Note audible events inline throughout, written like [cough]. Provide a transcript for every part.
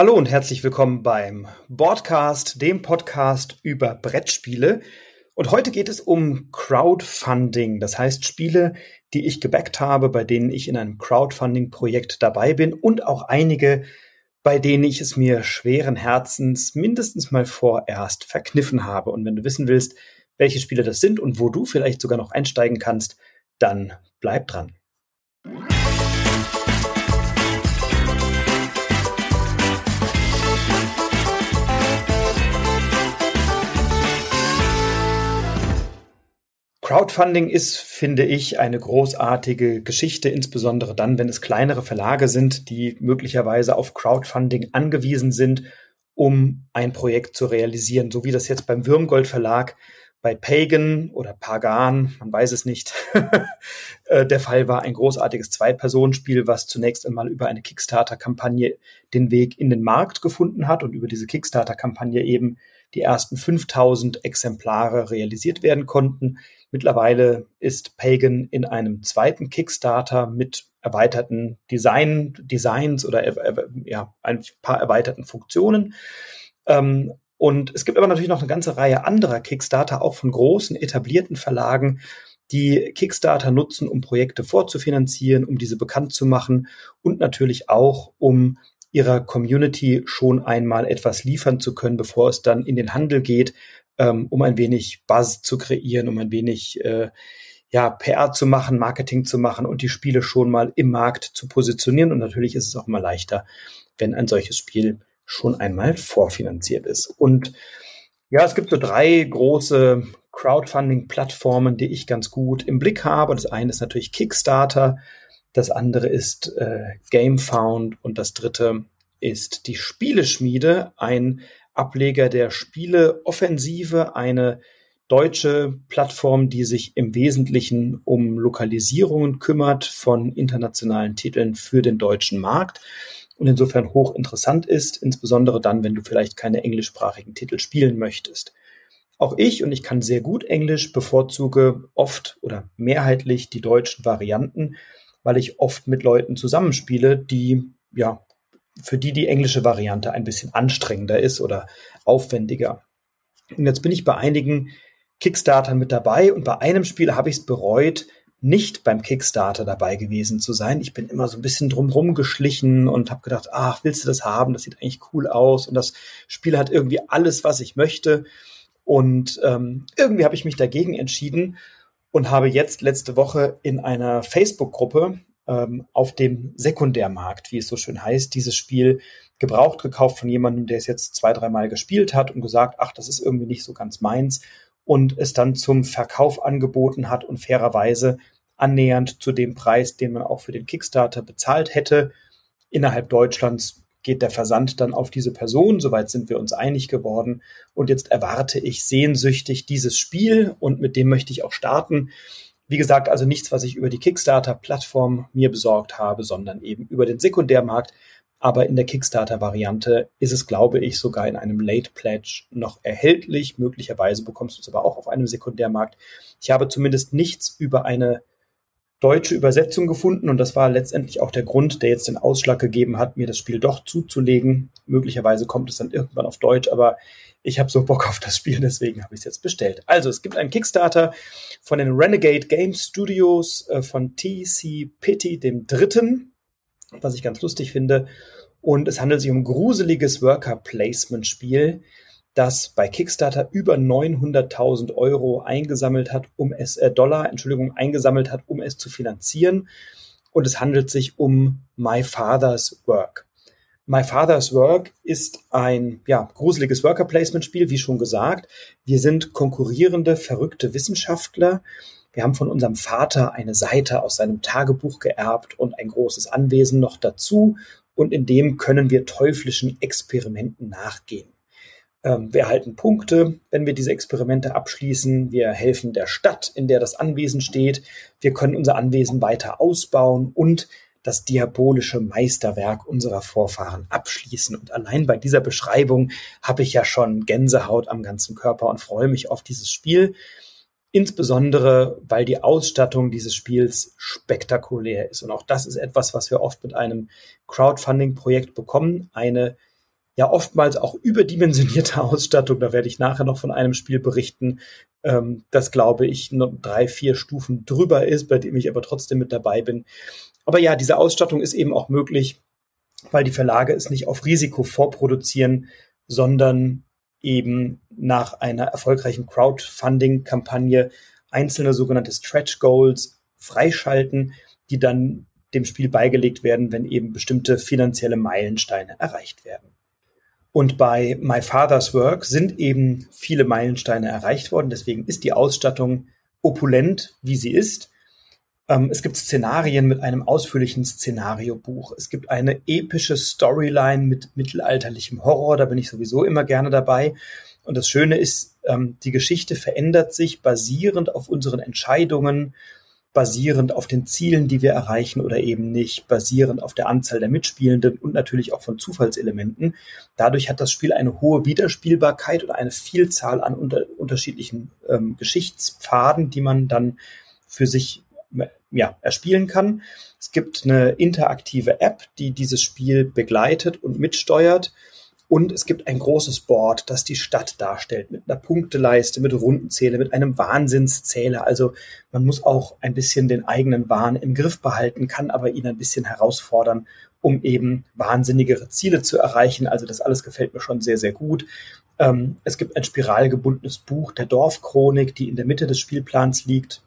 Hallo und herzlich willkommen beim Broadcast, dem Podcast über Brettspiele. Und heute geht es um Crowdfunding, das heißt Spiele, die ich gebackt habe, bei denen ich in einem Crowdfunding-Projekt dabei bin und auch einige, bei denen ich es mir schweren Herzens mindestens mal vorerst verkniffen habe. Und wenn du wissen willst, welche Spiele das sind und wo du vielleicht sogar noch einsteigen kannst, dann bleib dran. Crowdfunding ist, finde ich, eine großartige Geschichte, insbesondere dann, wenn es kleinere Verlage sind, die möglicherweise auf Crowdfunding angewiesen sind, um ein Projekt zu realisieren, so wie das jetzt beim Würmgold Verlag bei Pagan oder Pagan, man weiß es nicht, [laughs] äh, der Fall war ein großartiges Zwei-Personen-Spiel, was zunächst einmal über eine Kickstarter-Kampagne den Weg in den Markt gefunden hat und über diese Kickstarter-Kampagne eben die ersten 5000 Exemplare realisiert werden konnten. Mittlerweile ist Pagan in einem zweiten Kickstarter mit erweiterten Design, Designs oder ja, ein paar erweiterten Funktionen. Ähm, und es gibt aber natürlich noch eine ganze Reihe anderer Kickstarter, auch von großen etablierten Verlagen, die Kickstarter nutzen, um Projekte vorzufinanzieren, um diese bekannt zu machen und natürlich auch, um ihrer Community schon einmal etwas liefern zu können, bevor es dann in den Handel geht, ähm, um ein wenig Buzz zu kreieren, um ein wenig äh, ja, PR zu machen, Marketing zu machen und die Spiele schon mal im Markt zu positionieren. Und natürlich ist es auch immer leichter, wenn ein solches Spiel schon einmal vorfinanziert ist. Und ja, es gibt so drei große Crowdfunding-Plattformen, die ich ganz gut im Blick habe. Das eine ist natürlich Kickstarter, das andere ist äh, GameFound und das dritte ist die Spieleschmiede, ein Ableger der Spieleoffensive, eine deutsche Plattform, die sich im Wesentlichen um Lokalisierungen kümmert von internationalen Titeln für den deutschen Markt und insofern hochinteressant ist, insbesondere dann, wenn du vielleicht keine englischsprachigen Titel spielen möchtest. Auch ich, und ich kann sehr gut Englisch, bevorzuge oft oder mehrheitlich die deutschen Varianten, weil ich oft mit Leuten zusammenspiele, die ja für die die englische Variante ein bisschen anstrengender ist oder aufwendiger. Und jetzt bin ich bei einigen Kickstartern mit dabei und bei einem Spiel habe ich es bereut, nicht beim Kickstarter dabei gewesen zu sein. Ich bin immer so ein bisschen drumrum geschlichen und habe gedacht, ach, willst du das haben? Das sieht eigentlich cool aus und das Spiel hat irgendwie alles, was ich möchte. Und ähm, irgendwie habe ich mich dagegen entschieden und habe jetzt letzte Woche in einer Facebook-Gruppe ähm, auf dem Sekundärmarkt, wie es so schön heißt, dieses Spiel gebraucht gekauft von jemandem, der es jetzt zwei, dreimal gespielt hat und gesagt, ach, das ist irgendwie nicht so ganz meins und es dann zum Verkauf angeboten hat und fairerweise annähernd zu dem Preis, den man auch für den Kickstarter bezahlt hätte. Innerhalb Deutschlands geht der Versand dann auf diese Person. Soweit sind wir uns einig geworden. Und jetzt erwarte ich sehnsüchtig dieses Spiel und mit dem möchte ich auch starten. Wie gesagt, also nichts, was ich über die Kickstarter-Plattform mir besorgt habe, sondern eben über den Sekundärmarkt. Aber in der Kickstarter-Variante ist es, glaube ich, sogar in einem Late Pledge noch erhältlich. Möglicherweise bekommst du es aber auch auf einem Sekundärmarkt. Ich habe zumindest nichts über eine deutsche Übersetzung gefunden und das war letztendlich auch der Grund, der jetzt den Ausschlag gegeben hat, mir das Spiel doch zuzulegen. Möglicherweise kommt es dann irgendwann auf Deutsch, aber ich habe so Bock auf das Spiel, deswegen habe ich es jetzt bestellt. Also es gibt einen Kickstarter von den Renegade Game Studios äh, von TC Pitty dem Dritten, was ich ganz lustig finde. Und es handelt sich um gruseliges Worker Placement Spiel das bei Kickstarter über 900.000 Euro eingesammelt hat, um es äh, Dollar, Entschuldigung, eingesammelt hat, um es zu finanzieren. Und es handelt sich um My Father's Work. My Father's Work ist ein ja, gruseliges Worker Placement Spiel, wie schon gesagt. Wir sind konkurrierende, verrückte Wissenschaftler. Wir haben von unserem Vater eine Seite aus seinem Tagebuch geerbt und ein großes Anwesen noch dazu. Und in dem können wir teuflischen Experimenten nachgehen. Ähm, wir erhalten Punkte, wenn wir diese Experimente abschließen. Wir helfen der Stadt, in der das Anwesen steht. Wir können unser Anwesen weiter ausbauen und das diabolische Meisterwerk unserer Vorfahren abschließen. Und allein bei dieser Beschreibung habe ich ja schon Gänsehaut am ganzen Körper und freue mich auf dieses Spiel. Insbesondere, weil die Ausstattung dieses Spiels spektakulär ist. Und auch das ist etwas, was wir oft mit einem Crowdfunding-Projekt bekommen. Eine ja oftmals auch überdimensionierte [laughs] Ausstattung. Da werde ich nachher noch von einem Spiel berichten, ähm, das glaube ich nur drei, vier Stufen drüber ist, bei dem ich aber trotzdem mit dabei bin. Aber ja, diese Ausstattung ist eben auch möglich, weil die Verlage es nicht auf Risiko vorproduzieren, sondern eben nach einer erfolgreichen Crowdfunding-Kampagne einzelne sogenannte Stretch Goals freischalten, die dann dem Spiel beigelegt werden, wenn eben bestimmte finanzielle Meilensteine erreicht werden. Und bei My Father's Work sind eben viele Meilensteine erreicht worden. Deswegen ist die Ausstattung opulent, wie sie ist. Ähm, es gibt Szenarien mit einem ausführlichen Szenariobuch. Es gibt eine epische Storyline mit mittelalterlichem Horror. Da bin ich sowieso immer gerne dabei. Und das Schöne ist, ähm, die Geschichte verändert sich basierend auf unseren Entscheidungen basierend auf den Zielen, die wir erreichen oder eben nicht, basierend auf der Anzahl der Mitspielenden und natürlich auch von Zufallselementen. Dadurch hat das Spiel eine hohe Wiederspielbarkeit oder eine Vielzahl an unter unterschiedlichen ähm, Geschichtspfaden, die man dann für sich ja, erspielen kann. Es gibt eine interaktive App, die dieses Spiel begleitet und mitsteuert. Und es gibt ein großes Board, das die Stadt darstellt, mit einer Punkteleiste, mit Rundenzähler, mit einem Wahnsinnszähler. Also man muss auch ein bisschen den eigenen Wahn im Griff behalten, kann aber ihn ein bisschen herausfordern, um eben wahnsinnigere Ziele zu erreichen. Also das alles gefällt mir schon sehr, sehr gut. Ähm, es gibt ein spiralgebundenes Buch der Dorfchronik, die in der Mitte des Spielplans liegt.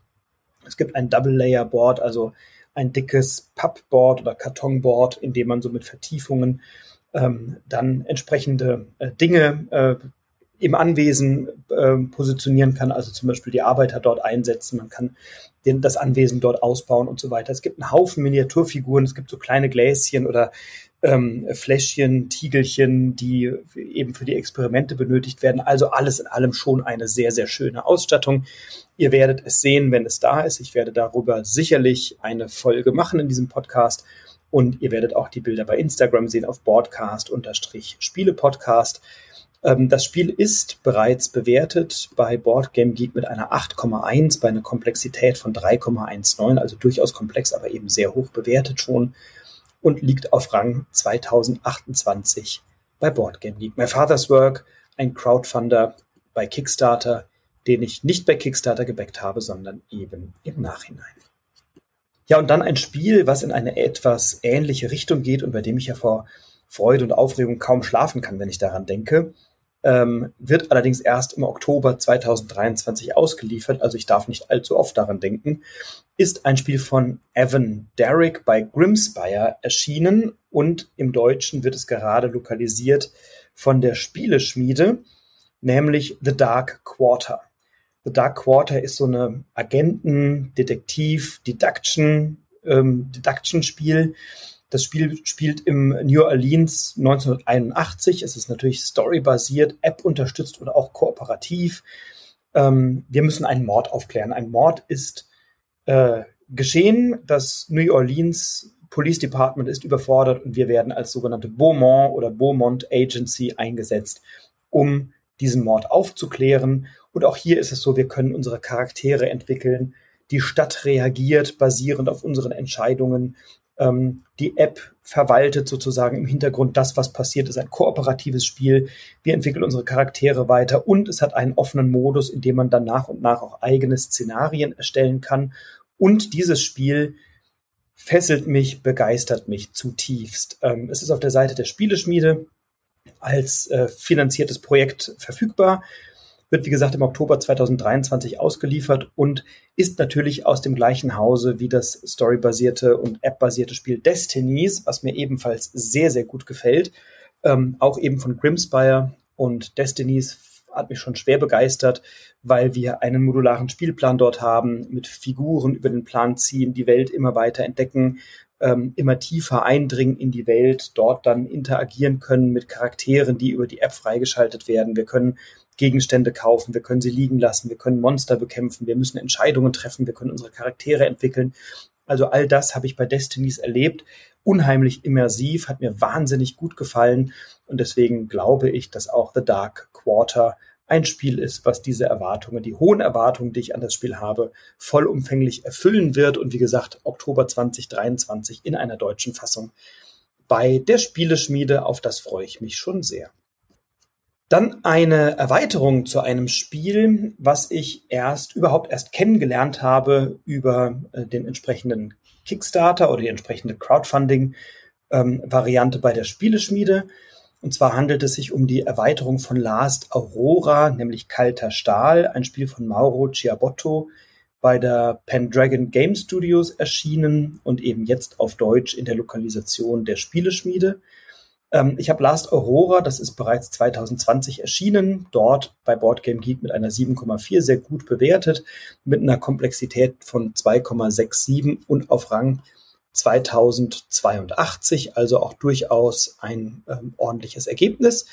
Es gibt ein Double-Layer-Board, also ein dickes Pappboard oder Kartonboard, in dem man so mit Vertiefungen ähm, dann entsprechende äh, Dinge äh, im Anwesen äh, positionieren kann, also zum Beispiel die Arbeiter dort einsetzen, man kann den, das Anwesen dort ausbauen und so weiter. Es gibt einen Haufen Miniaturfiguren, es gibt so kleine Gläschen oder ähm, Fläschchen, Tiegelchen, die eben für die Experimente benötigt werden. Also alles in allem schon eine sehr, sehr schöne Ausstattung. Ihr werdet es sehen, wenn es da ist. Ich werde darüber sicherlich eine Folge machen in diesem Podcast. Und ihr werdet auch die Bilder bei Instagram sehen auf Broadcast-Spiele-Podcast. Ähm, das Spiel ist bereits bewertet bei Boardgame Geek mit einer 8,1 bei einer Komplexität von 3,19, also durchaus komplex, aber eben sehr hoch bewertet schon und liegt auf Rang 2028 bei Boardgame Geek. My Father's Work, ein Crowdfunder bei Kickstarter, den ich nicht bei Kickstarter gebackt habe, sondern eben im Nachhinein. Ja, und dann ein Spiel, was in eine etwas ähnliche Richtung geht und bei dem ich ja vor Freude und Aufregung kaum schlafen kann, wenn ich daran denke, ähm, wird allerdings erst im Oktober 2023 ausgeliefert, also ich darf nicht allzu oft daran denken, ist ein Spiel von Evan Derrick bei Grimspire erschienen und im Deutschen wird es gerade lokalisiert von der Spieleschmiede, nämlich The Dark Quarter. The Dark Quarter ist so eine Agenten-, Detektiv-, Deduction, ähm. Das Spiel spielt im New Orleans 1981. Es ist natürlich storybasiert, App unterstützt oder auch kooperativ. Ähm, wir müssen einen Mord aufklären. Ein Mord ist äh, geschehen. Das New Orleans Police Department ist überfordert und wir werden als sogenannte Beaumont oder Beaumont Agency eingesetzt, um diesen Mord aufzuklären und auch hier ist es so, wir können unsere Charaktere entwickeln. Die Stadt reagiert basierend auf unseren Entscheidungen. Ähm, die App verwaltet sozusagen im Hintergrund das, was passiert. Es ist ein kooperatives Spiel. Wir entwickeln unsere Charaktere weiter und es hat einen offenen Modus, in dem man dann nach und nach auch eigene Szenarien erstellen kann. Und dieses Spiel fesselt mich, begeistert mich zutiefst. Ähm, es ist auf der Seite der Spieleschmiede als äh, finanziertes Projekt verfügbar wird wie gesagt im Oktober 2023 ausgeliefert und ist natürlich aus dem gleichen Hause wie das storybasierte und App-basierte Spiel Destinies, was mir ebenfalls sehr, sehr gut gefällt. Ähm, auch eben von Grimspire und Destinies hat mich schon schwer begeistert, weil wir einen modularen Spielplan dort haben, mit Figuren über den Plan ziehen, die Welt immer weiter entdecken, ähm, immer tiefer eindringen in die Welt, dort dann interagieren können mit Charakteren, die über die App freigeschaltet werden. Wir können Gegenstände kaufen, wir können sie liegen lassen, wir können Monster bekämpfen, wir müssen Entscheidungen treffen, wir können unsere Charaktere entwickeln. Also all das habe ich bei Destinies erlebt. Unheimlich immersiv, hat mir wahnsinnig gut gefallen und deswegen glaube ich, dass auch The Dark Quarter ein Spiel ist, was diese Erwartungen, die hohen Erwartungen, die ich an das Spiel habe, vollumfänglich erfüllen wird und wie gesagt, Oktober 2023 in einer deutschen Fassung bei der Spieleschmiede. Auf das freue ich mich schon sehr. Dann eine Erweiterung zu einem Spiel, was ich erst überhaupt erst kennengelernt habe über äh, den entsprechenden Kickstarter oder die entsprechende Crowdfunding-Variante ähm, bei der Spieleschmiede. Und zwar handelt es sich um die Erweiterung von Last Aurora, nämlich Kalter Stahl, ein Spiel von Mauro Ciabotto, bei der Pendragon Game Studios erschienen und eben jetzt auf Deutsch in der Lokalisation der Spieleschmiede. Ähm, ich habe Last Aurora, das ist bereits 2020 erschienen, dort bei Boardgame Geek mit einer 7,4 sehr gut bewertet, mit einer Komplexität von 2,67 und auf Rang 2082, also auch durchaus ein ähm, ordentliches Ergebnis.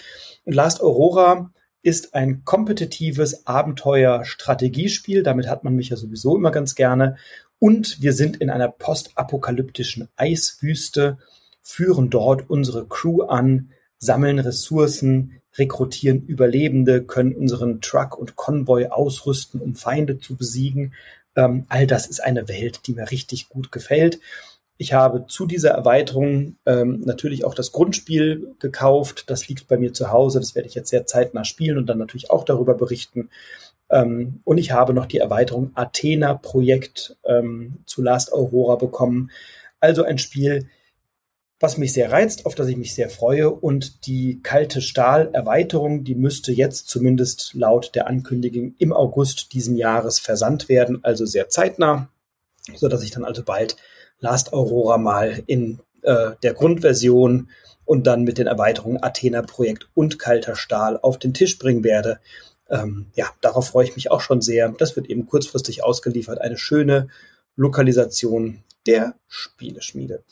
Und Last Aurora ist ein kompetitives Abenteuer-Strategiespiel. Damit hat man mich ja sowieso immer ganz gerne. Und wir sind in einer postapokalyptischen Eiswüste, führen dort unsere Crew an, sammeln Ressourcen, rekrutieren Überlebende, können unseren Truck und Konvoi ausrüsten, um Feinde zu besiegen. Ähm, all das ist eine Welt, die mir richtig gut gefällt. Ich habe zu dieser Erweiterung ähm, natürlich auch das Grundspiel gekauft. Das liegt bei mir zu Hause. Das werde ich jetzt sehr zeitnah spielen und dann natürlich auch darüber berichten. Ähm, und ich habe noch die Erweiterung Athena Projekt ähm, zu Last Aurora bekommen. Also ein Spiel, was mich sehr reizt, auf das ich mich sehr freue. Und die kalte Stahl-Erweiterung, die müsste jetzt zumindest laut der Ankündigung im August diesen Jahres versandt werden, also sehr zeitnah, so dass ich dann also bald Last Aurora mal in äh, der Grundversion und dann mit den Erweiterungen Athena Projekt und Kalter Stahl auf den Tisch bringen werde. Ähm, ja, darauf freue ich mich auch schon sehr. Das wird eben kurzfristig ausgeliefert. Eine schöne Lokalisation der Spieleschmiede.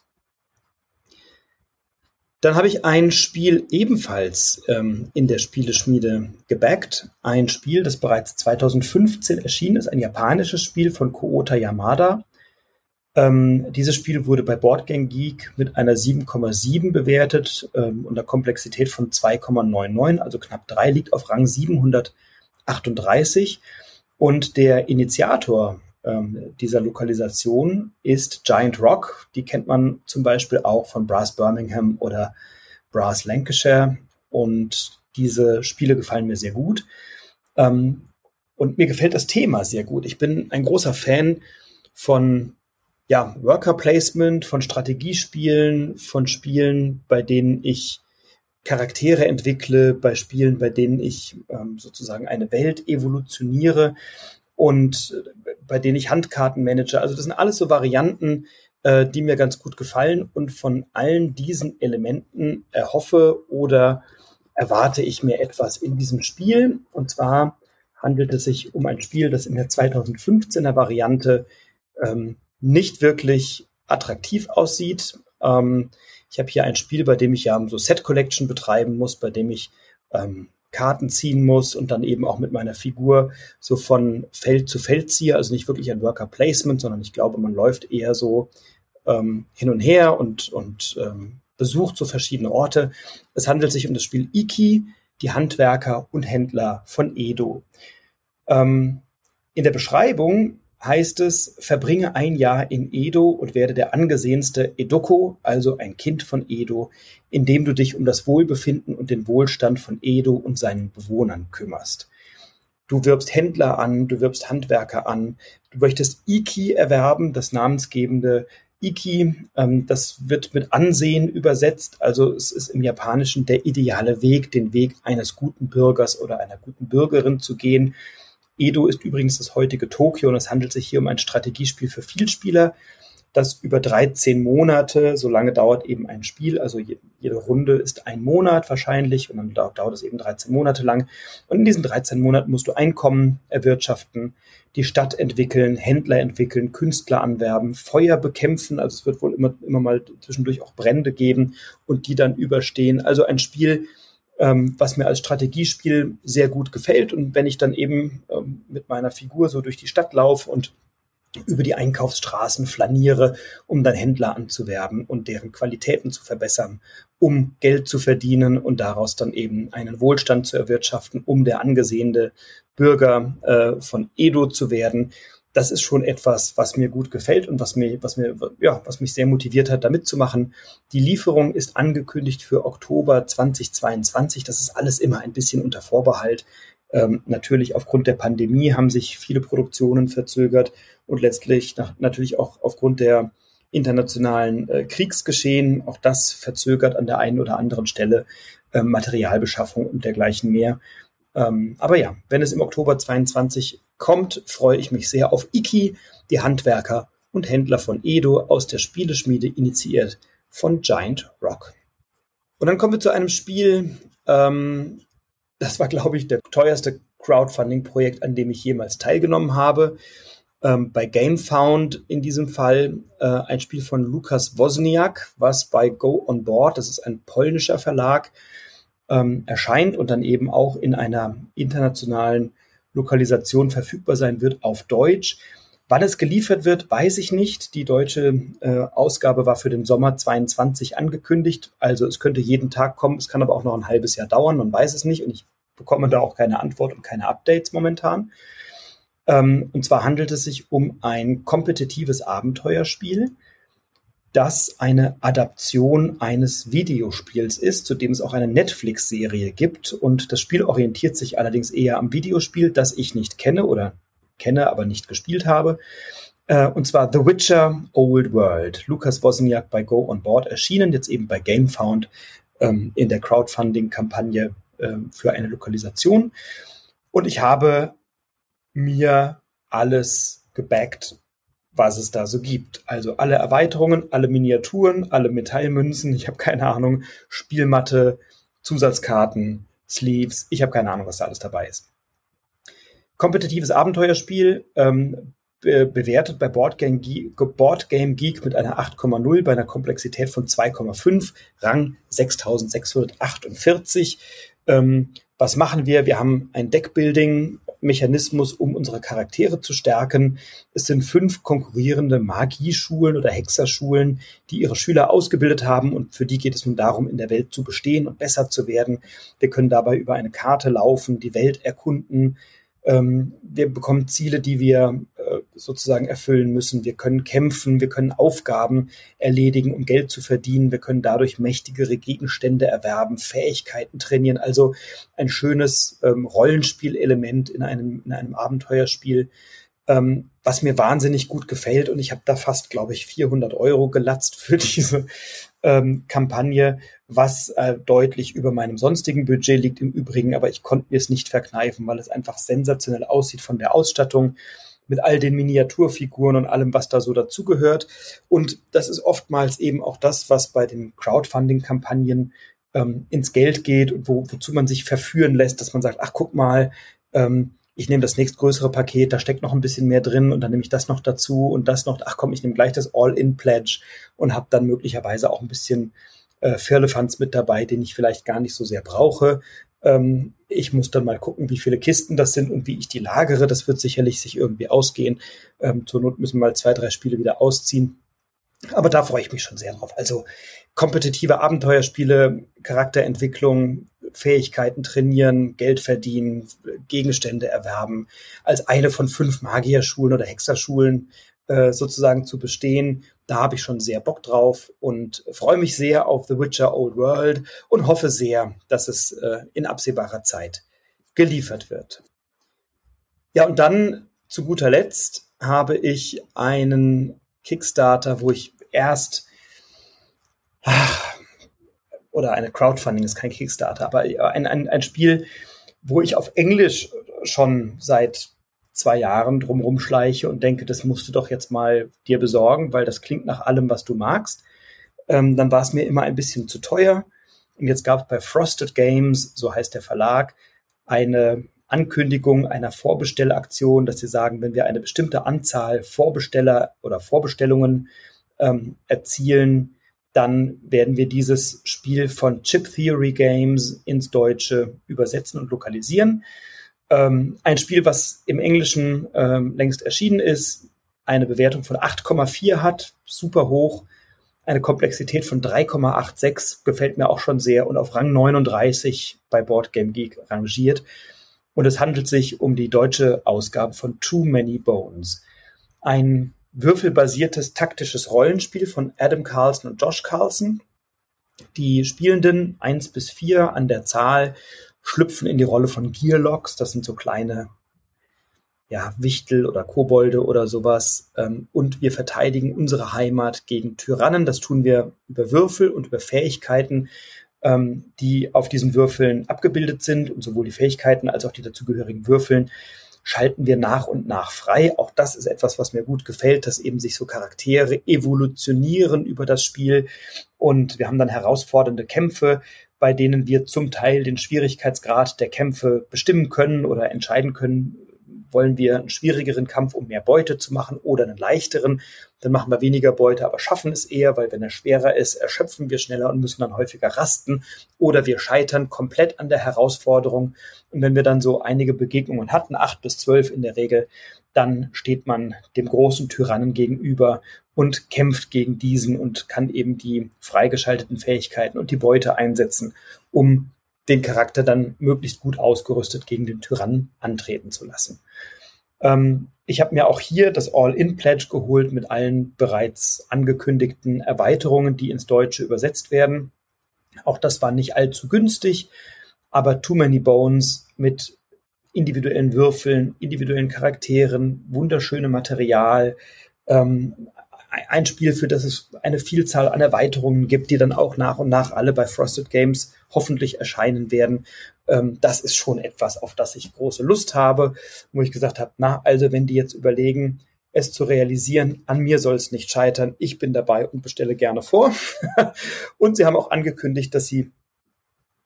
Dann habe ich ein Spiel ebenfalls ähm, in der Spieleschmiede gebackt. Ein Spiel, das bereits 2015 erschienen ist, ein japanisches Spiel von Koota Yamada. Ähm, dieses Spiel wurde bei Boardgame Geek mit einer 7,7 bewertet ähm, und einer Komplexität von 2,99, also knapp 3, liegt auf Rang 738. Und der Initiator ähm, dieser Lokalisation ist Giant Rock. Die kennt man zum Beispiel auch von Brass Birmingham oder Brass Lancashire. Und diese Spiele gefallen mir sehr gut. Ähm, und mir gefällt das Thema sehr gut. Ich bin ein großer Fan von ja, Worker Placement, von Strategiespielen, von Spielen, bei denen ich Charaktere entwickle, bei Spielen, bei denen ich ähm, sozusagen eine Welt evolutioniere und äh, bei denen ich Handkarten manage. Also das sind alles so Varianten, äh, die mir ganz gut gefallen und von allen diesen Elementen erhoffe oder erwarte ich mir etwas in diesem Spiel. Und zwar handelt es sich um ein Spiel, das in der 2015er Variante ähm, nicht wirklich attraktiv aussieht. Ähm, ich habe hier ein Spiel, bei dem ich ja so Set Collection betreiben muss, bei dem ich ähm, Karten ziehen muss und dann eben auch mit meiner Figur so von Feld zu Feld ziehe. Also nicht wirklich ein Worker Placement, sondern ich glaube, man läuft eher so ähm, hin und her und, und ähm, besucht so verschiedene Orte. Es handelt sich um das Spiel Iki, die Handwerker und Händler von Edo. Ähm, in der Beschreibung heißt es, verbringe ein Jahr in Edo und werde der angesehenste Edoko, also ein Kind von Edo, indem du dich um das Wohlbefinden und den Wohlstand von Edo und seinen Bewohnern kümmerst. Du wirbst Händler an, du wirbst Handwerker an, du möchtest Iki erwerben, das namensgebende Iki, ähm, das wird mit Ansehen übersetzt, also es ist im Japanischen der ideale Weg, den Weg eines guten Bürgers oder einer guten Bürgerin zu gehen. Edo ist übrigens das heutige Tokio und es handelt sich hier um ein Strategiespiel für Vielspieler, das über 13 Monate, so lange dauert eben ein Spiel, also jede Runde ist ein Monat wahrscheinlich und dann dauert es eben 13 Monate lang. Und in diesen 13 Monaten musst du Einkommen erwirtschaften, die Stadt entwickeln, Händler entwickeln, Künstler anwerben, Feuer bekämpfen, also es wird wohl immer, immer mal zwischendurch auch Brände geben und die dann überstehen. Also ein Spiel, ähm, was mir als Strategiespiel sehr gut gefällt. Und wenn ich dann eben ähm, mit meiner Figur so durch die Stadt laufe und über die Einkaufsstraßen flaniere, um dann Händler anzuwerben und deren Qualitäten zu verbessern, um Geld zu verdienen und daraus dann eben einen Wohlstand zu erwirtschaften, um der angesehene Bürger äh, von Edo zu werden. Das ist schon etwas, was mir gut gefällt und was mir, was mir, ja, was mich sehr motiviert hat, da mitzumachen. Die Lieferung ist angekündigt für Oktober 2022. Das ist alles immer ein bisschen unter Vorbehalt. Ähm, natürlich aufgrund der Pandemie haben sich viele Produktionen verzögert und letztlich nach, natürlich auch aufgrund der internationalen äh, Kriegsgeschehen. Auch das verzögert an der einen oder anderen Stelle äh, Materialbeschaffung und dergleichen mehr. Ähm, aber ja, wenn es im Oktober 22 kommt, freue ich mich sehr auf Iki, die Handwerker und Händler von Edo aus der Spieleschmiede initiiert von Giant Rock. Und dann kommen wir zu einem Spiel, ähm, das war, glaube ich, der teuerste Crowdfunding-Projekt, an dem ich jemals teilgenommen habe. Ähm, bei GameFound in diesem Fall äh, ein Spiel von Lukas Wozniak, was bei Go On Board, das ist ein polnischer Verlag, ähm, erscheint und dann eben auch in einer internationalen Lokalisation verfügbar sein wird auf Deutsch. Wann es geliefert wird, weiß ich nicht. Die deutsche äh, Ausgabe war für den Sommer 22 angekündigt. Also es könnte jeden Tag kommen. Es kann aber auch noch ein halbes Jahr dauern. Man weiß es nicht. Und ich bekomme da auch keine Antwort und keine Updates momentan. Ähm, und zwar handelt es sich um ein kompetitives Abenteuerspiel, das eine Adaption eines Videospiels ist, zu dem es auch eine Netflix-Serie gibt. Und das Spiel orientiert sich allerdings eher am Videospiel, das ich nicht kenne oder kenne, aber nicht gespielt habe. Äh, und zwar The Witcher Old World. Lukas Wozniak bei Go On Board erschienen, jetzt eben bei GameFound ähm, in der Crowdfunding-Kampagne ähm, für eine Lokalisation. Und ich habe mir alles gebackt, was es da so gibt. Also alle Erweiterungen, alle Miniaturen, alle Metallmünzen, ich habe keine Ahnung, Spielmatte, Zusatzkarten, Sleeves, ich habe keine Ahnung, was da alles dabei ist. Kompetitives Abenteuerspiel, ähm, be bewertet bei Boardgame Geek, Boardgame Geek mit einer 8,0 bei einer Komplexität von 2,5, Rang 6648. Ähm, was machen wir? Wir haben ein Deckbuilding-Mechanismus, um unsere Charaktere zu stärken. Es sind fünf konkurrierende Magieschulen oder Hexerschulen, die ihre Schüler ausgebildet haben und für die geht es nun darum, in der Welt zu bestehen und besser zu werden. Wir können dabei über eine Karte laufen, die Welt erkunden, ähm, wir bekommen Ziele, die wir äh, sozusagen erfüllen müssen. Wir können kämpfen, wir können Aufgaben erledigen, um Geld zu verdienen. Wir können dadurch mächtigere Gegenstände erwerben, Fähigkeiten trainieren. Also ein schönes ähm, Rollenspielelement in einem, in einem Abenteuerspiel, ähm, was mir wahnsinnig gut gefällt. Und ich habe da fast, glaube ich, 400 Euro gelatzt für [laughs] diese ähm, Kampagne, was äh, deutlich über meinem sonstigen Budget liegt im Übrigen, aber ich konnte mir es nicht verkneifen, weil es einfach sensationell aussieht von der Ausstattung mit all den Miniaturfiguren und allem, was da so dazugehört. Und das ist oftmals eben auch das, was bei den Crowdfunding-Kampagnen ähm, ins Geld geht und wo, wozu man sich verführen lässt, dass man sagt, ach guck mal, ähm, ich nehme das nächstgrößere Paket, da steckt noch ein bisschen mehr drin und dann nehme ich das noch dazu und das noch, ach komm, ich nehme gleich das All-In-Pledge und habe dann möglicherweise auch ein bisschen äh, Firlefanz mit dabei, den ich vielleicht gar nicht so sehr brauche. Ähm, ich muss dann mal gucken, wie viele Kisten das sind und wie ich die lagere. Das wird sicherlich sich irgendwie ausgehen. Ähm, zur Not müssen mal zwei, drei Spiele wieder ausziehen. Aber da freue ich mich schon sehr drauf. Also kompetitive Abenteuerspiele, Charakterentwicklung, Fähigkeiten trainieren, Geld verdienen, Gegenstände erwerben, als eine von fünf Magierschulen oder Hexerschulen äh, sozusagen zu bestehen. Da habe ich schon sehr Bock drauf und freue mich sehr auf The Witcher Old World und hoffe sehr, dass es äh, in absehbarer Zeit geliefert wird. Ja, und dann zu guter Letzt habe ich einen Kickstarter, wo ich erst ach, oder eine Crowdfunding ist kein Kickstarter, aber ein, ein, ein Spiel, wo ich auf Englisch schon seit zwei Jahren drumherum schleiche und denke, das musst du doch jetzt mal dir besorgen, weil das klingt nach allem, was du magst. Ähm, dann war es mir immer ein bisschen zu teuer. Und jetzt gab es bei Frosted Games, so heißt der Verlag, eine Ankündigung einer Vorbestellaktion, dass sie sagen, wenn wir eine bestimmte Anzahl Vorbesteller oder Vorbestellungen ähm, erzielen, dann werden wir dieses Spiel von Chip Theory Games ins Deutsche übersetzen und lokalisieren. Ähm, ein Spiel, was im Englischen ähm, längst erschienen ist, eine Bewertung von 8,4 hat, super hoch, eine Komplexität von 3,86 gefällt mir auch schon sehr und auf Rang 39 bei Board Game Geek rangiert. Und es handelt sich um die deutsche Ausgabe von Too Many Bones. ein würfelbasiertes taktisches Rollenspiel von Adam Carlson und Josh Carlson. Die Spielenden eins bis vier an der Zahl schlüpfen in die Rolle von Gearlocks. Das sind so kleine ja, Wichtel oder Kobolde oder sowas. Ähm, und wir verteidigen unsere Heimat gegen Tyrannen. Das tun wir über Würfel und über Fähigkeiten, ähm, die auf diesen Würfeln abgebildet sind. Und sowohl die Fähigkeiten als auch die dazugehörigen Würfeln schalten wir nach und nach frei. Auch das ist etwas, was mir gut gefällt, dass eben sich so Charaktere evolutionieren über das Spiel. Und wir haben dann herausfordernde Kämpfe, bei denen wir zum Teil den Schwierigkeitsgrad der Kämpfe bestimmen können oder entscheiden können, wollen wir einen schwierigeren Kampf, um mehr Beute zu machen oder einen leichteren, dann machen wir weniger Beute, aber schaffen es eher, weil wenn er schwerer ist, erschöpfen wir schneller und müssen dann häufiger rasten oder wir scheitern komplett an der Herausforderung. Und wenn wir dann so einige Begegnungen hatten, acht bis zwölf in der Regel, dann steht man dem großen Tyrannen gegenüber und kämpft gegen diesen und kann eben die freigeschalteten Fähigkeiten und die Beute einsetzen, um den Charakter dann möglichst gut ausgerüstet gegen den Tyrannen antreten zu lassen. Ähm, ich habe mir auch hier das All-In-Pledge geholt mit allen bereits angekündigten Erweiterungen, die ins Deutsche übersetzt werden. Auch das war nicht allzu günstig, aber Too Many Bones mit individuellen Würfeln, individuellen Charakteren, wunderschönem Material, ähm, ein Spiel, für das es eine Vielzahl an Erweiterungen gibt, die dann auch nach und nach alle bei Frosted Games hoffentlich erscheinen werden. Ähm, das ist schon etwas, auf das ich große Lust habe, wo ich gesagt habe, na, also wenn die jetzt überlegen, es zu realisieren, an mir soll es nicht scheitern, ich bin dabei und bestelle gerne vor. [laughs] und sie haben auch angekündigt, dass sie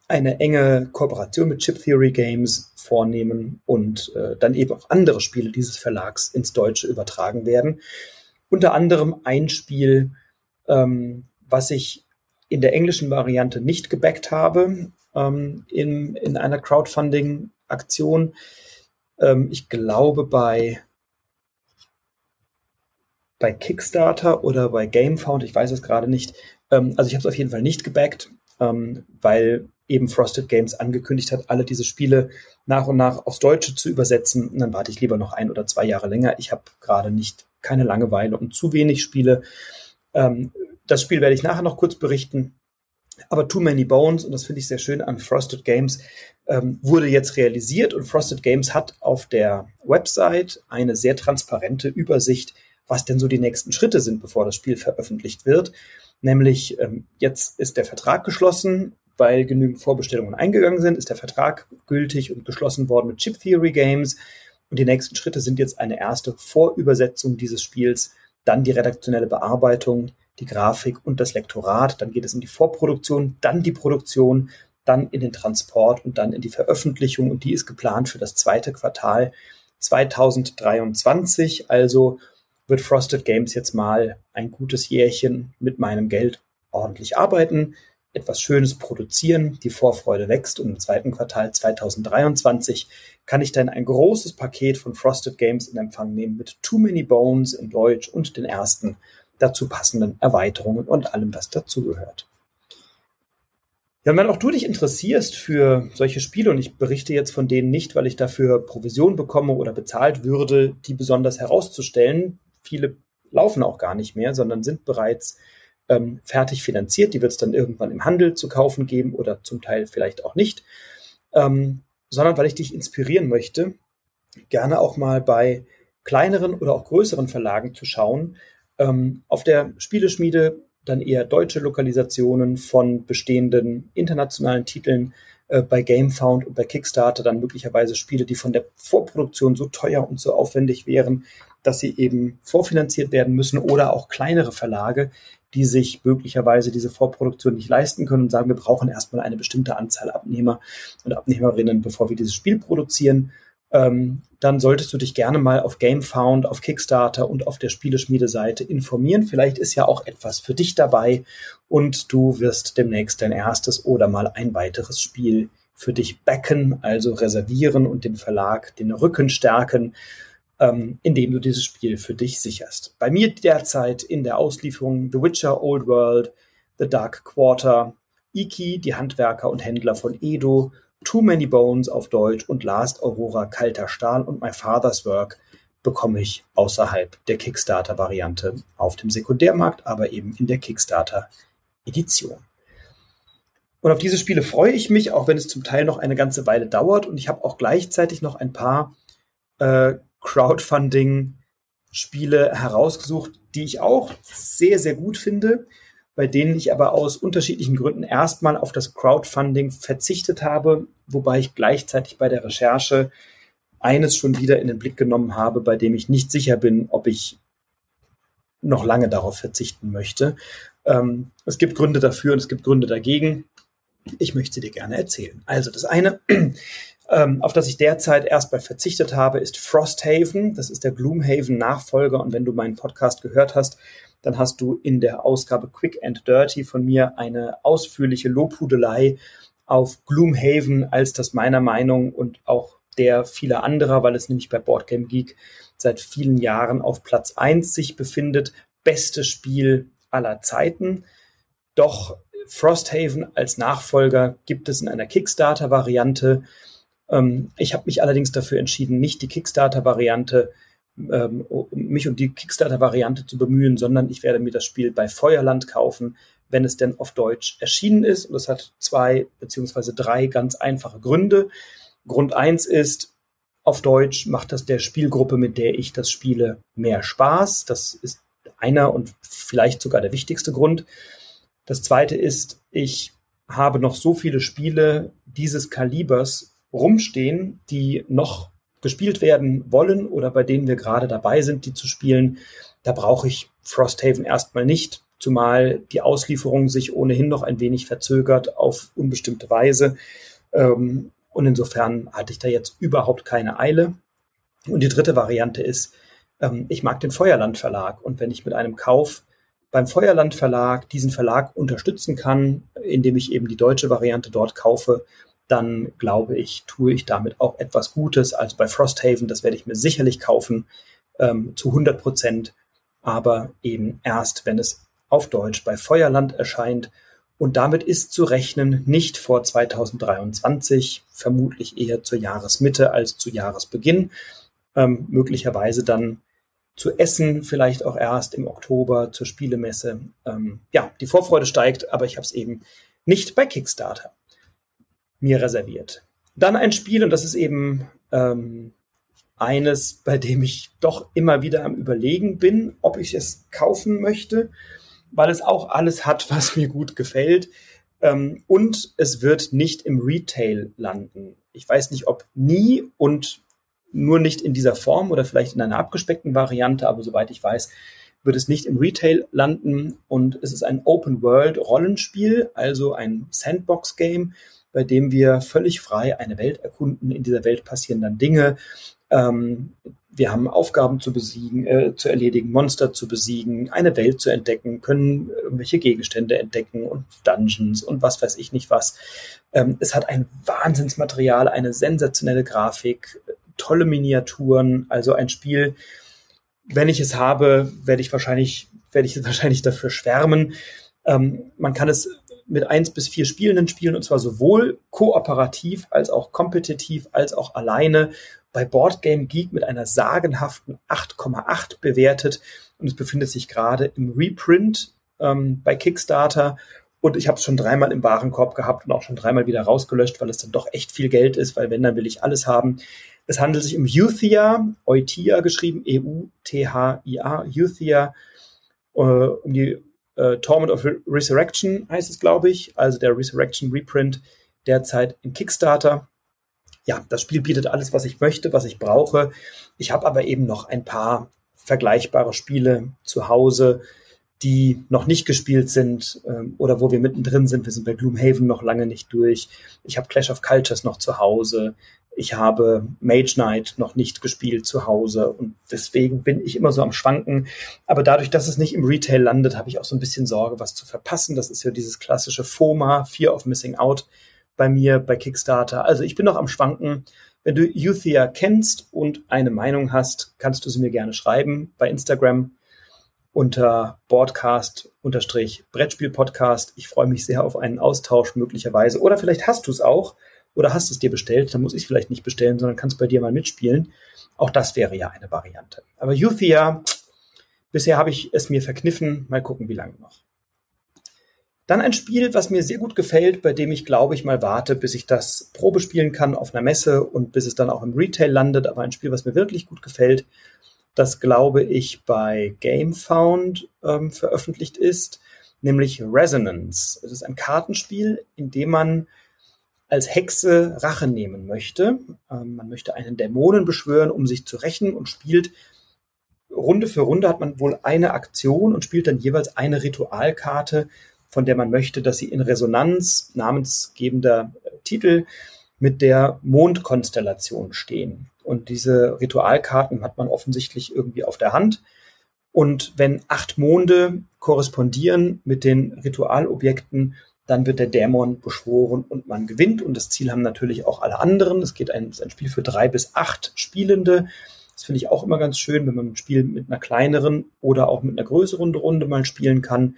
eine enge Kooperation mit Chip Theory Games vornehmen und äh, dann eben auch andere Spiele dieses Verlags ins Deutsche übertragen werden. Unter anderem ein Spiel, ähm, was ich in der englischen Variante nicht gebackt habe, ähm, in, in einer Crowdfunding-Aktion. Ähm, ich glaube bei, bei Kickstarter oder bei GameFound, ich weiß es gerade nicht. Ähm, also ich habe es auf jeden Fall nicht gebackt, ähm, weil eben Frosted Games angekündigt hat, alle diese Spiele nach und nach aufs Deutsche zu übersetzen. Und dann warte ich lieber noch ein oder zwei Jahre länger. Ich habe gerade nicht keine Langeweile und zu wenig Spiele. Ähm, das Spiel werde ich nachher noch kurz berichten. Aber Too Many Bones, und das finde ich sehr schön an Frosted Games, ähm, wurde jetzt realisiert und Frosted Games hat auf der Website eine sehr transparente Übersicht, was denn so die nächsten Schritte sind, bevor das Spiel veröffentlicht wird. Nämlich ähm, jetzt ist der Vertrag geschlossen, weil genügend Vorbestellungen eingegangen sind, ist der Vertrag gültig und geschlossen worden mit Chip Theory Games. Und die nächsten Schritte sind jetzt eine erste Vorübersetzung dieses Spiels, dann die redaktionelle Bearbeitung, die Grafik und das Lektorat. Dann geht es in die Vorproduktion, dann die Produktion, dann in den Transport und dann in die Veröffentlichung. Und die ist geplant für das zweite Quartal 2023. Also wird Frosted Games jetzt mal ein gutes Jährchen mit meinem Geld ordentlich arbeiten etwas Schönes produzieren, die Vorfreude wächst und im zweiten Quartal 2023 kann ich dann ein großes Paket von Frosted Games in Empfang nehmen mit Too Many Bones in Deutsch und den ersten dazu passenden Erweiterungen und allem, was dazugehört. Ja, wenn auch du dich interessierst für solche Spiele, und ich berichte jetzt von denen nicht, weil ich dafür Provision bekomme oder bezahlt würde, die besonders herauszustellen. Viele laufen auch gar nicht mehr, sondern sind bereits ähm, fertig finanziert. Die wird es dann irgendwann im Handel zu kaufen geben oder zum Teil vielleicht auch nicht. Ähm, sondern weil ich dich inspirieren möchte, gerne auch mal bei kleineren oder auch größeren Verlagen zu schauen. Ähm, auf der Spieleschmiede dann eher deutsche Lokalisationen von bestehenden internationalen Titeln, äh, bei GameFound und bei Kickstarter dann möglicherweise Spiele, die von der Vorproduktion so teuer und so aufwendig wären, dass sie eben vorfinanziert werden müssen oder auch kleinere Verlage, die sich möglicherweise diese Vorproduktion nicht leisten können und sagen, wir brauchen erstmal eine bestimmte Anzahl Abnehmer und Abnehmerinnen, bevor wir dieses Spiel produzieren. Ähm, dann solltest du dich gerne mal auf GameFound, auf Kickstarter und auf der Spieleschmiede-Seite informieren. Vielleicht ist ja auch etwas für dich dabei und du wirst demnächst dein erstes oder mal ein weiteres Spiel für dich backen, also reservieren und dem Verlag den Rücken stärken ähm, indem du dieses Spiel für dich sicherst. Bei mir derzeit in der Auslieferung The Witcher Old World, The Dark Quarter, Iki, die Handwerker und Händler von Edo, Too Many Bones auf Deutsch und Last Aurora Kalter Stahl und My Father's Work bekomme ich außerhalb der Kickstarter-Variante auf dem Sekundärmarkt, aber eben in der Kickstarter-Edition. Und auf diese Spiele freue ich mich, auch wenn es zum Teil noch eine ganze Weile dauert. Und ich habe auch gleichzeitig noch ein paar äh, Crowdfunding-Spiele herausgesucht, die ich auch sehr, sehr gut finde, bei denen ich aber aus unterschiedlichen Gründen erstmal auf das Crowdfunding verzichtet habe, wobei ich gleichzeitig bei der Recherche eines schon wieder in den Blick genommen habe, bei dem ich nicht sicher bin, ob ich noch lange darauf verzichten möchte. Ähm, es gibt Gründe dafür und es gibt Gründe dagegen. Ich möchte sie dir gerne erzählen. Also das eine, ähm, auf das ich derzeit erstmal verzichtet habe, ist Frosthaven. Das ist der Gloomhaven-Nachfolger. Und wenn du meinen Podcast gehört hast, dann hast du in der Ausgabe Quick and Dirty von mir eine ausführliche Lobhudelei auf Gloomhaven als das meiner Meinung und auch der vieler anderer, weil es nämlich bei Boardgame Geek seit vielen Jahren auf Platz eins sich befindet. Beste Spiel aller Zeiten. Doch Frosthaven als Nachfolger gibt es in einer Kickstarter-Variante. Ähm, ich habe mich allerdings dafür entschieden, nicht die Kickstarter-Variante, ähm, mich um die Kickstarter-Variante zu bemühen, sondern ich werde mir das Spiel bei Feuerland kaufen, wenn es denn auf Deutsch erschienen ist. Und das hat zwei beziehungsweise drei ganz einfache Gründe. Grund eins ist, auf Deutsch macht das der Spielgruppe, mit der ich das spiele, mehr Spaß. Das ist einer und vielleicht sogar der wichtigste Grund. Das zweite ist, ich habe noch so viele Spiele dieses Kalibers rumstehen, die noch gespielt werden wollen oder bei denen wir gerade dabei sind, die zu spielen. Da brauche ich Frosthaven erstmal nicht, zumal die Auslieferung sich ohnehin noch ein wenig verzögert auf unbestimmte Weise. Ähm, und insofern hatte ich da jetzt überhaupt keine Eile. Und die dritte Variante ist, ähm, ich mag den Feuerland Verlag. Und wenn ich mit einem Kauf beim Feuerland Verlag diesen Verlag unterstützen kann, indem ich eben die deutsche Variante dort kaufe, dann glaube ich, tue ich damit auch etwas Gutes. Also bei Frosthaven, das werde ich mir sicherlich kaufen, ähm, zu 100 Prozent, aber eben erst, wenn es auf Deutsch bei Feuerland erscheint. Und damit ist zu rechnen nicht vor 2023, vermutlich eher zur Jahresmitte als zu Jahresbeginn, ähm, möglicherweise dann zu essen, vielleicht auch erst im Oktober zur Spielemesse. Ähm, ja, die Vorfreude steigt, aber ich habe es eben nicht bei Kickstarter mir reserviert. Dann ein Spiel, und das ist eben ähm, eines, bei dem ich doch immer wieder am Überlegen bin, ob ich es kaufen möchte, weil es auch alles hat, [laughs] was mir gut gefällt. Ähm, und es wird nicht im Retail landen. Ich weiß nicht, ob nie und nur nicht in dieser Form oder vielleicht in einer abgespeckten Variante, aber soweit ich weiß, wird es nicht im Retail landen und es ist ein Open World Rollenspiel, also ein Sandbox Game, bei dem wir völlig frei eine Welt erkunden. In dieser Welt passieren dann Dinge. Ähm, wir haben Aufgaben zu besiegen, äh, zu erledigen, Monster zu besiegen, eine Welt zu entdecken, können irgendwelche Gegenstände entdecken und Dungeons und was weiß ich nicht was. Ähm, es hat ein Wahnsinnsmaterial, eine sensationelle Grafik, tolle Miniaturen, also ein Spiel. Wenn ich es habe, werde ich wahrscheinlich, werde ich [laughs] wahrscheinlich dafür schwärmen. Ähm, man kann es mit eins bis vier Spielenden spielen und zwar sowohl kooperativ als auch kompetitiv als auch alleine. Bei Boardgame Geek mit einer sagenhaften 8,8 bewertet und es befindet sich gerade im Reprint ähm, bei Kickstarter und ich habe es schon dreimal im Warenkorb gehabt und auch schon dreimal wieder rausgelöscht, weil es dann doch echt viel Geld ist, weil wenn, dann will ich alles haben. Es handelt sich um Euthia, Euthia geschrieben, E-U-T-H-I-A, Euthia, äh, um die äh, Torment of Resurrection heißt es, glaube ich, also der Resurrection Reprint derzeit in Kickstarter. Ja, das Spiel bietet alles, was ich möchte, was ich brauche. Ich habe aber eben noch ein paar vergleichbare Spiele zu Hause, die noch nicht gespielt sind ähm, oder wo wir mittendrin sind. Wir sind bei Gloomhaven noch lange nicht durch. Ich habe Clash of Cultures noch zu Hause. Ich habe Mage Knight noch nicht gespielt zu Hause und deswegen bin ich immer so am Schwanken. Aber dadurch, dass es nicht im Retail landet, habe ich auch so ein bisschen Sorge, was zu verpassen. Das ist ja dieses klassische FOMA, Fear of Missing Out bei mir bei Kickstarter. Also ich bin noch am Schwanken. Wenn du Euthia kennst und eine Meinung hast, kannst du sie mir gerne schreiben bei Instagram unter Broadcast-Brettspiel-Podcast. Ich freue mich sehr auf einen Austausch möglicherweise. Oder vielleicht hast du es auch oder hast es dir bestellt, dann muss ich es vielleicht nicht bestellen, sondern kannst bei dir mal mitspielen. Auch das wäre ja eine Variante. Aber Euthia, bisher habe ich es mir verkniffen. Mal gucken, wie lange noch. Dann ein Spiel, was mir sehr gut gefällt, bei dem ich glaube ich mal warte, bis ich das Probe spielen kann auf einer Messe und bis es dann auch im Retail landet. Aber ein Spiel, was mir wirklich gut gefällt, das glaube ich bei GameFound ähm, veröffentlicht ist, nämlich Resonance. Es ist ein Kartenspiel, in dem man als Hexe Rache nehmen möchte. Ähm, man möchte einen Dämonen beschwören, um sich zu rächen und spielt Runde für Runde hat man wohl eine Aktion und spielt dann jeweils eine Ritualkarte, von der man möchte, dass sie in Resonanz, namensgebender äh, Titel, mit der Mondkonstellation stehen. Und diese Ritualkarten hat man offensichtlich irgendwie auf der Hand. Und wenn acht Monde korrespondieren mit den Ritualobjekten, dann wird der Dämon beschworen und man gewinnt. Und das Ziel haben natürlich auch alle anderen. Es geht ein, ein Spiel für drei bis acht Spielende. Das finde ich auch immer ganz schön, wenn man ein Spiel mit einer kleineren oder auch mit einer größeren Runde mal spielen kann.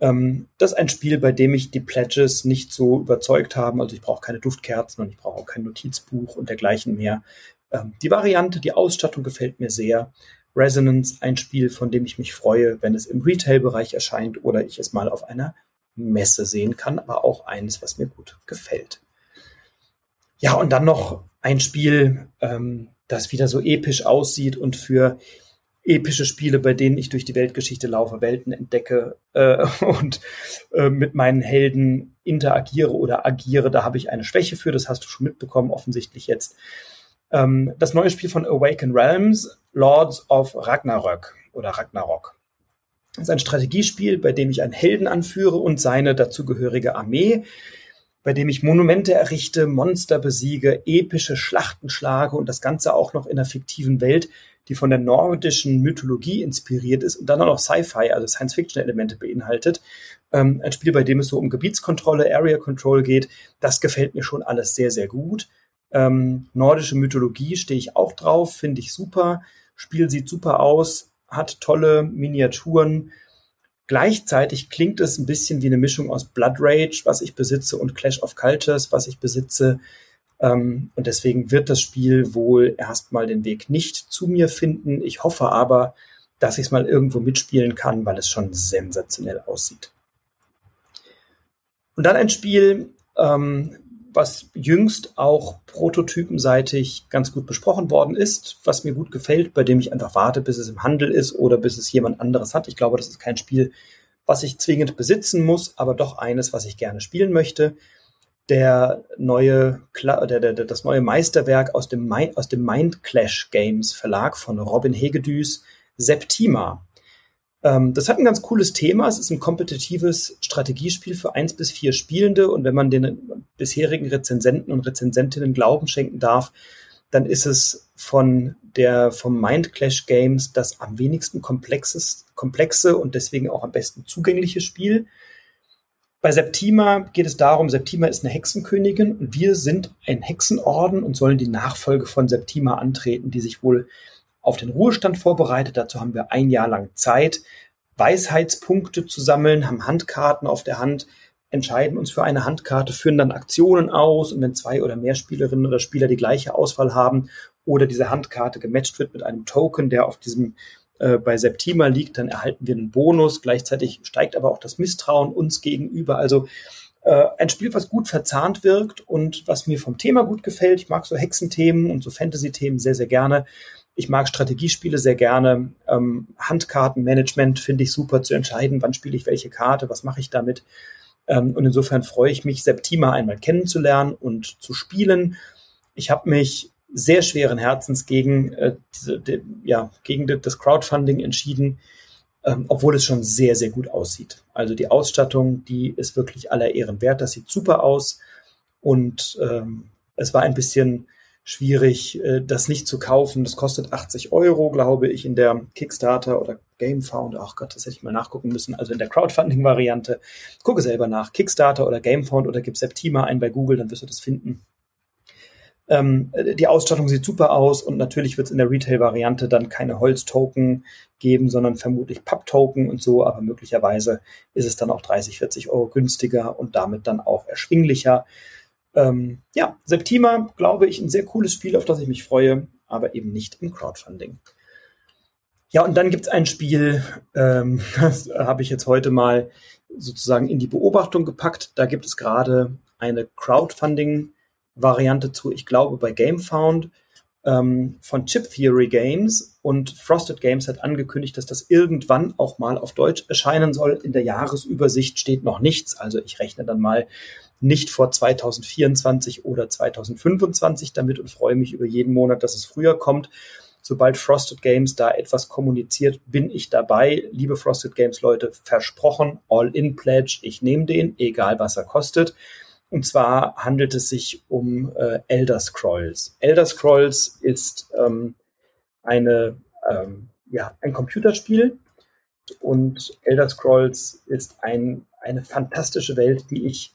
Ähm, das ist ein Spiel, bei dem mich die Pledges nicht so überzeugt haben. Also ich brauche keine Duftkerzen und ich brauche auch kein Notizbuch und dergleichen mehr. Ähm, die Variante, die Ausstattung gefällt mir sehr. Resonance, ein Spiel, von dem ich mich freue, wenn es im Retail-Bereich erscheint oder ich es mal auf einer Messe sehen kann, aber auch eines, was mir gut gefällt. Ja, und dann noch ein Spiel, ähm, das wieder so episch aussieht und für epische Spiele, bei denen ich durch die Weltgeschichte laufe, Welten entdecke äh, [laughs] und äh, mit meinen Helden interagiere oder agiere. Da habe ich eine Schwäche für, das hast du schon mitbekommen, offensichtlich jetzt. Ähm, das neue Spiel von Awaken Realms, Lords of Ragnarök oder Ragnarok. Das ist ein Strategiespiel, bei dem ich einen Helden anführe und seine dazugehörige Armee, bei dem ich Monumente errichte, Monster besiege, epische Schlachten schlage und das Ganze auch noch in einer fiktiven Welt, die von der nordischen Mythologie inspiriert ist und dann auch noch Sci-Fi, also Science-Fiction-Elemente beinhaltet. Ähm, ein Spiel, bei dem es so um Gebietskontrolle, Area Control geht. Das gefällt mir schon alles sehr, sehr gut. Ähm, nordische Mythologie stehe ich auch drauf, finde ich super. Spiel sieht super aus, hat tolle Miniaturen. Gleichzeitig klingt es ein bisschen wie eine Mischung aus Blood Rage, was ich besitze, und Clash of Cultures, was ich besitze. Ähm, und deswegen wird das Spiel wohl erstmal den Weg nicht zu mir finden. Ich hoffe aber, dass ich es mal irgendwo mitspielen kann, weil es schon sensationell aussieht. Und dann ein Spiel, ähm, was jüngst auch prototypenseitig ganz gut besprochen worden ist, was mir gut gefällt, bei dem ich einfach warte, bis es im Handel ist oder bis es jemand anderes hat. Ich glaube, das ist kein Spiel, was ich zwingend besitzen muss, aber doch eines, was ich gerne spielen möchte der neue, der, der, das neue Meisterwerk aus dem, aus dem Mind Clash Games Verlag von Robin Hegedüs, Septima. Ähm, das hat ein ganz cooles Thema. Es ist ein kompetitives Strategiespiel für eins bis vier Spielende. Und wenn man den bisherigen Rezensenten und Rezensentinnen Glauben schenken darf, dann ist es von der, vom Mind Clash Games das am wenigsten komplexes, komplexe und deswegen auch am besten zugängliche Spiel. Bei Septima geht es darum, Septima ist eine Hexenkönigin und wir sind ein Hexenorden und sollen die Nachfolge von Septima antreten, die sich wohl auf den Ruhestand vorbereitet. Dazu haben wir ein Jahr lang Zeit, Weisheitspunkte zu sammeln, haben Handkarten auf der Hand, entscheiden uns für eine Handkarte, führen dann Aktionen aus und wenn zwei oder mehr Spielerinnen oder Spieler die gleiche Auswahl haben oder diese Handkarte gematcht wird mit einem Token, der auf diesem äh, bei Septima liegt, dann erhalten wir einen Bonus. Gleichzeitig steigt aber auch das Misstrauen uns gegenüber. Also äh, ein Spiel, was gut verzahnt wirkt und was mir vom Thema gut gefällt. Ich mag so Hexenthemen und so Fantasy-Themen sehr, sehr gerne. Ich mag Strategiespiele sehr gerne. Ähm, Handkartenmanagement finde ich super zu entscheiden, wann spiele ich welche Karte, was mache ich damit. Ähm, und insofern freue ich mich, Septima einmal kennenzulernen und zu spielen. Ich habe mich sehr schweren Herzens gegen, äh, diese, die, ja, gegen das Crowdfunding entschieden, ähm, obwohl es schon sehr, sehr gut aussieht. Also die Ausstattung, die ist wirklich aller Ehren wert. Das sieht super aus. Und ähm, es war ein bisschen schwierig, äh, das nicht zu kaufen. Das kostet 80 Euro, glaube ich, in der Kickstarter oder Gamefound. Ach Gott, das hätte ich mal nachgucken müssen. Also in der Crowdfunding-Variante. Gucke selber nach. Kickstarter oder Gamefound oder gib Septima ein bei Google, dann wirst du das finden. Ähm, die Ausstattung sieht super aus und natürlich wird es in der Retail-Variante dann keine Holztoken geben, sondern vermutlich Papp-Token und so, aber möglicherweise ist es dann auch 30, 40 Euro günstiger und damit dann auch erschwinglicher. Ähm, ja, Septima, glaube ich, ein sehr cooles Spiel, auf das ich mich freue, aber eben nicht im Crowdfunding. Ja, und dann gibt es ein Spiel, ähm, [laughs] das habe ich jetzt heute mal sozusagen in die Beobachtung gepackt. Da gibt es gerade eine Crowdfunding-Variante zu, ich glaube, bei GameFound ähm, von Chip Theory Games und Frosted Games hat angekündigt, dass das irgendwann auch mal auf Deutsch erscheinen soll. In der Jahresübersicht steht noch nichts, also ich rechne dann mal nicht vor 2024 oder 2025 damit und freue mich über jeden Monat, dass es früher kommt. Sobald Frosted Games da etwas kommuniziert, bin ich dabei. Liebe Frosted Games Leute, versprochen, All-in-Pledge, ich nehme den, egal was er kostet. Und zwar handelt es sich um äh, Elder Scrolls. Elder Scrolls ist ähm, eine, ähm, ja, ein Computerspiel und Elder Scrolls ist ein, eine fantastische Welt, die ich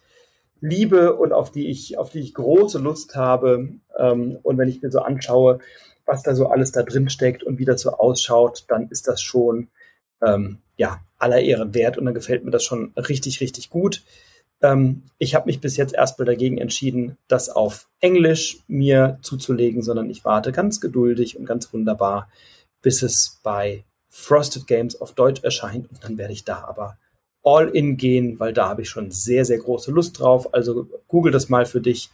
liebe und auf die ich, auf die ich große Lust habe. Ähm, und wenn ich mir so anschaue, was da so alles da drin steckt und wie das so ausschaut, dann ist das schon ähm, ja aller Ehren wert und dann gefällt mir das schon richtig, richtig gut. Ähm, ich habe mich bis jetzt erstmal dagegen entschieden, das auf Englisch mir zuzulegen, sondern ich warte ganz geduldig und ganz wunderbar, bis es bei Frosted Games auf Deutsch erscheint und dann werde ich da aber all in gehen, weil da habe ich schon sehr, sehr große Lust drauf. Also google das mal für dich.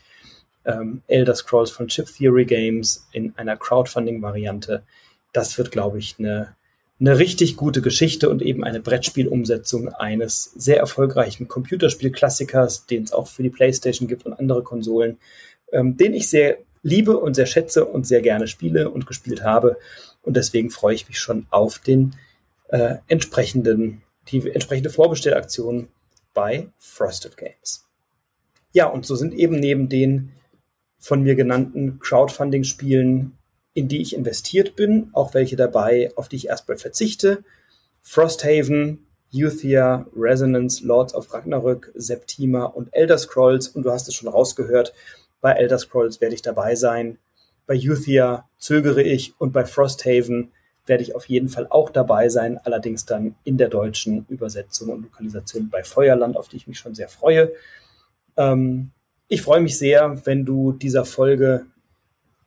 Ähm, Elder Scrolls von Chip Theory Games in einer Crowdfunding-Variante. Das wird, glaube ich, eine eine richtig gute Geschichte und eben eine Brettspielumsetzung eines sehr erfolgreichen Computerspielklassikers, den es auch für die PlayStation gibt und andere Konsolen, ähm, den ich sehr liebe und sehr schätze und sehr gerne spiele und gespielt habe. Und deswegen freue ich mich schon auf den äh, entsprechenden, die entsprechende Vorbestellaktion bei Frosted Games. Ja, und so sind eben neben den von mir genannten Crowdfunding-Spielen in die ich investiert bin, auch welche dabei, auf die ich erstmal verzichte. Frosthaven, Euthia, Resonance, Lords of Ragnarök, Septima und Elder Scrolls. Und du hast es schon rausgehört, bei Elder Scrolls werde ich dabei sein. Bei Euthia zögere ich und bei Frosthaven werde ich auf jeden Fall auch dabei sein, allerdings dann in der deutschen Übersetzung und Lokalisation bei Feuerland, auf die ich mich schon sehr freue. Ähm, ich freue mich sehr, wenn du dieser Folge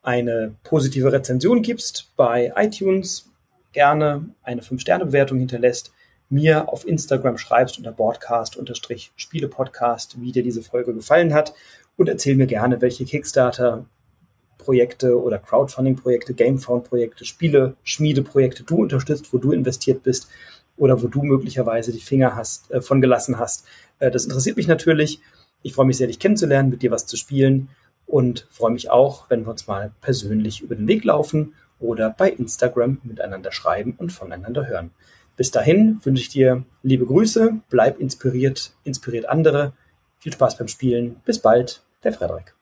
eine positive Rezension gibst bei iTunes, gerne eine 5-Sterne-Bewertung hinterlässt, mir auf Instagram schreibst unter Broadcast-Spiele-Podcast, wie dir diese Folge gefallen hat und erzähl mir gerne, welche Kickstarter-Projekte oder Crowdfunding-Projekte, Gamefound-Projekte, Spiele, Schmiede-Projekte du unterstützt, wo du investiert bist oder wo du möglicherweise die Finger hast, äh, von gelassen hast. Äh, das interessiert mich natürlich. Ich freue mich sehr, dich kennenzulernen, mit dir was zu spielen und freue mich auch, wenn wir uns mal persönlich über den Weg laufen oder bei Instagram miteinander schreiben und voneinander hören. Bis dahin wünsche ich dir liebe Grüße, bleib inspiriert, inspiriert andere. Viel Spaß beim Spielen. Bis bald, der Frederik.